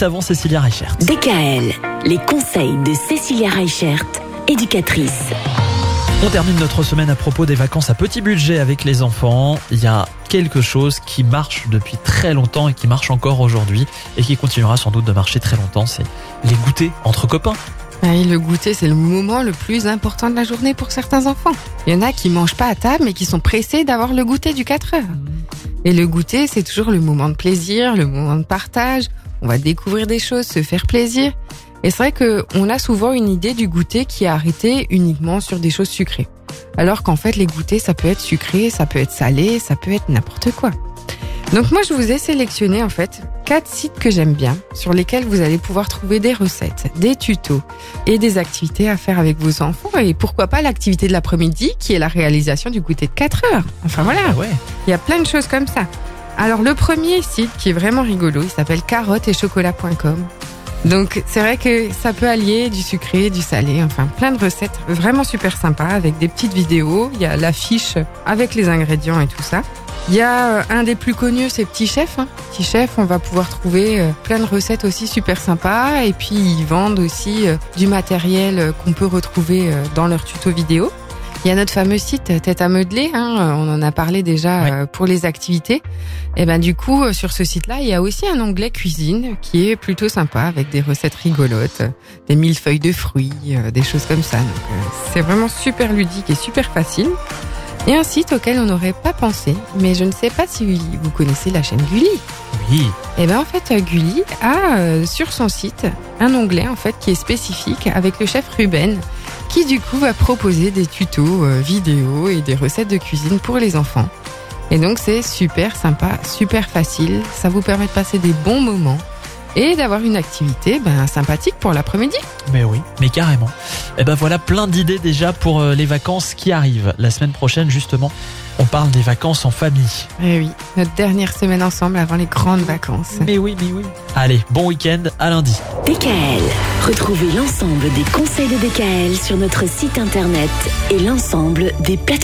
juste avant Cécilia Reichert. DKL, les conseils de Cécilia Reichert, éducatrice. On termine notre semaine à propos des vacances à petit budget avec les enfants. Il y a quelque chose qui marche depuis très longtemps et qui marche encore aujourd'hui et qui continuera sans doute de marcher très longtemps, c'est les goûters entre copains. Oui, le goûter, c'est le moment le plus important de la journée pour certains enfants. Il y en a qui mangent pas à table, mais qui sont pressés d'avoir le goûter du 4 heures. Et le goûter, c'est toujours le moment de plaisir, le moment de partage. On va découvrir des choses, se faire plaisir. Et c'est vrai que on a souvent une idée du goûter qui est arrêté uniquement sur des choses sucrées. Alors qu'en fait, les goûters, ça peut être sucré, ça peut être salé, ça peut être n'importe quoi. Donc moi, je vous ai sélectionné en fait quatre sites que j'aime bien, sur lesquels vous allez pouvoir trouver des recettes, des tutos et des activités à faire avec vos enfants. Et pourquoi pas l'activité de l'après-midi, qui est la réalisation du goûter de 4 heures. Enfin voilà, Ah ouais. il y a plein de choses comme ça. Alors le premier site qui est vraiment rigolo, il s'appelle carottes et chocolat.com. Donc c'est vrai que ça peut allier du sucré, du salé, enfin plein de recettes vraiment super sympas avec des petites vidéos. Il y a l'affiche avec les ingrédients et tout ça. Il y a euh, un des plus connus, c'est Petit Chef. Hein. Petit Chef, on va pouvoir trouver euh, plein de recettes aussi super sympas. Et puis ils vendent aussi euh, du matériel qu'on peut retrouver dans leurs tutos vidéo. Il y a notre fameux site euh, Tête à modeler, hein, on en a parlé déjà euh, pour les activités. Et ben du coup euh, sur ce site-là, il y a aussi un onglet cuisine qui est plutôt sympa avec des recettes rigolotes, euh, des millefeuilles de fruits, euh, des choses comme ça. Donc euh, c'est vraiment super ludique et super facile. Et un site auquel on n'aurait pas pensé, mais je ne sais pas si vous connaissez la chaîne Gulli. Oui. Et ben en fait euh, Gulli a euh, sur son site un onglet en fait qui est spécifique avec le chef Ruben qui du coup va proposer des tutos euh, vidéo et des recettes de cuisine pour les enfants. Et donc c'est super sympa, super facile, ça vous permet de passer des bons moments et d'avoir une activité ben, sympathique pour l'après-midi. Mais oui, mais carrément. Et ben voilà plein d'idées déjà pour euh, les vacances qui arrivent. La semaine prochaine, justement, on parle des vacances en famille. Et oui, notre dernière semaine ensemble avant les grandes vacances. Mais oui, mais oui. Allez, bon week-end, à lundi. DKL, retrouvez l'ensemble des conseils de DKL sur notre site internet et l'ensemble des plateformes.